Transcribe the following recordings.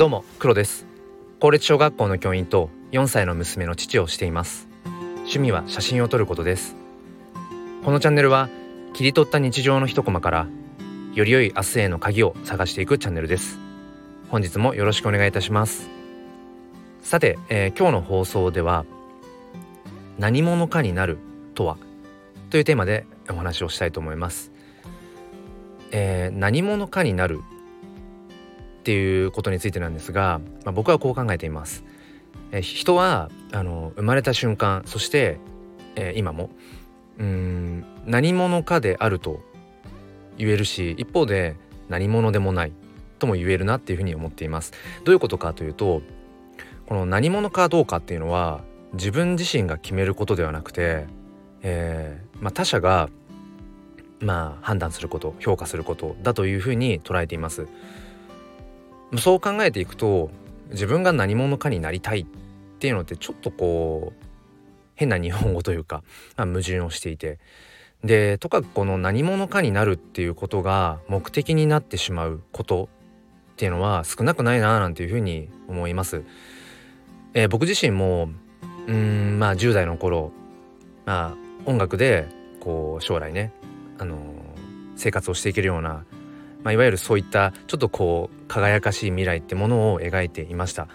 どうも黒です。公立小学校の教員と4歳の娘の父をしています。趣味は写真を撮ることです。このチャンネルは切り取った日常の一コマからより良い明日への鍵を探していくチャンネルです。本日もよろしくお願いいたします。さて、えー、今日の放送では何者かになるとはというテーマでお話をしたいと思います、えー、何者かになるっていうことについてなんですが、まあ、僕はこう考えています。え人はあの生まれた瞬間そして、えー、今もうん何者かであると言えるし一方で何者でもないとも言えるなっていうふうに思っています。どういうことかというとこの何者かどうかっていうのは自分自身が決めることではなくて、えーまあ、他者がまあ判断すること評価することだというふうに捉えています。そう考えていくと自分が何者かになりたいっていうのってちょっとこう変な日本語というか、まあ、矛盾をしていてでとかこの何者かになるっていうことが目的になってしまうことっていうのは少なくないななんていうふうに思います。えー、僕自身もうんまあ10代の頃、まあ、音楽でこう将来ね、あの、生活をしていけるようなまあ、いわゆるそういったちょっとこう輝かしい未来ってものを描いていました。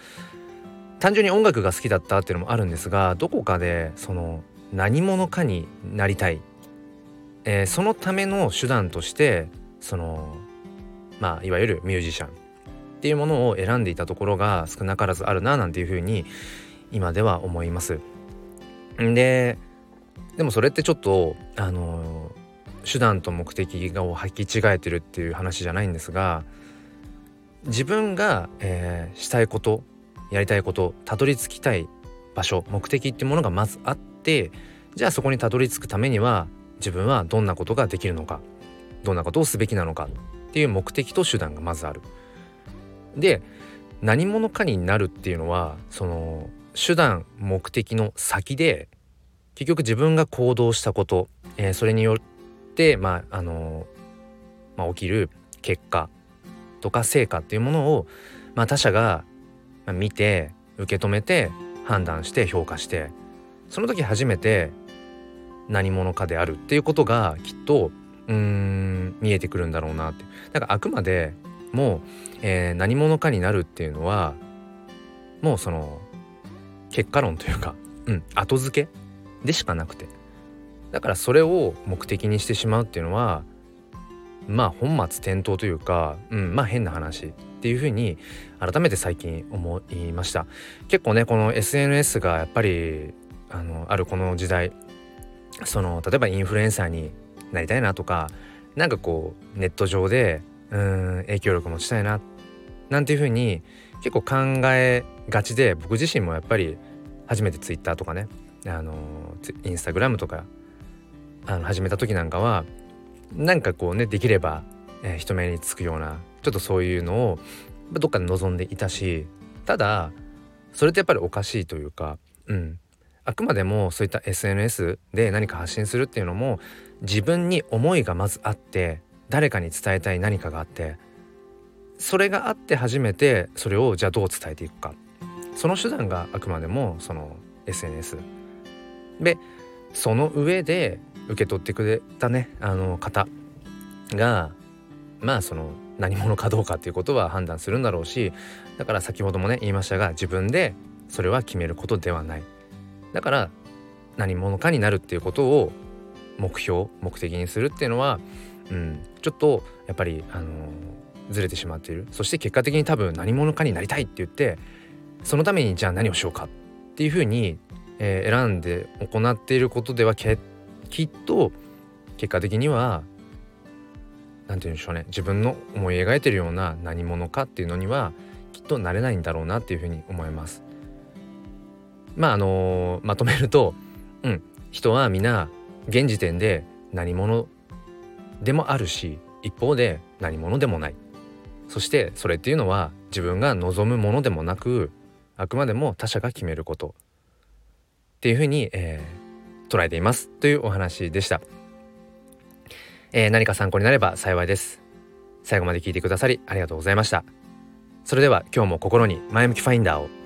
単純に音楽が好きだったっていうのもあるんですがどこかでその何者かになりたい、えー、そのための手段としてそのまあいわゆるミュージシャン。っていうものを選んでいたところが少なからずあるななんていうふうに今では思います。ででもそれってちょっとあの手段と目的を履き違えてるっていう話じゃないんですが自分が、えー、したいことやりたいことたどり着きたい場所目的ってものがまずあってじゃあそこにたどり着くためには自分はどんなことができるのかどんなことをすべきなのかっていう目的と手段がまずある。で何者かになるっていうのはその手段目的の先で結局自分が行動したこと、えー、それによって、まああのまあ、起きる結果とか成果っていうものを、まあ、他者が見て受け止めて判断して評価してその時初めて何者かであるっていうことがきっとうん見えてくるんだろうなって。だからあくまでもう、えー、何者かになるっていうのはもうその結果論というか、うん、後付けでしかなくて。だからそれを目的にしてしまうっていうのはまあ本末転倒というか、うん、まあ変な話っていうふうに改めて最近思いました。結構ねこの SNS がやっぱりあのあるこの時代その例えばインフルエンサーになりたいなとかなんかこうネット上でうん影響力持ちたいななんていうふうに結構考えがちで僕自身もやっぱり初めて Twitter とかねあのインスタグラムとかあの始めた時なんかはなんかこうねできれば、えー、人目につくようなちょっとそういうのをどっかで望んでいたしただそれってやっぱりおかしいというかうん。あくまでもそういった SNS で何か発信するっていうのも自分に思いがまずあって誰かに伝えたい何かがあってそれがあって初めてそれをじゃあどう伝えていくか。その手段があくまでもその SNS でその上で受け取ってくれたねあの方がまあその何者かどうかっていうことは判断するんだろうしだから先ほどもね言いましたが自分でそれは決めることではない。だから何者かになるっていうことを目標目的にするっていうのは、うん、ちょっとやっぱりあのずれてしまっている。そして結果的に多分何者かになりたいって言ってそのためにじゃあ何をしようかっていうふうに、えー、選んで行っていることでは決きっと結果的には何て言うんでしょうね。自分の思い描いてるような何者かっていうのにはきっとなれないんだろうなっていうふうに思います。まああのまとめると、うん、人は皆現時点で何者でもあるし一方で何者でもない。そしてそれっていうのは自分が望むものでもなくあくまでも他者が決めること。っていうふうに、えー、捉えていますというお話でした、えー、何か参考になれば幸いです。最後まで聞いてくださりありがとうございました。それでは今日も心に前向きファインダーを。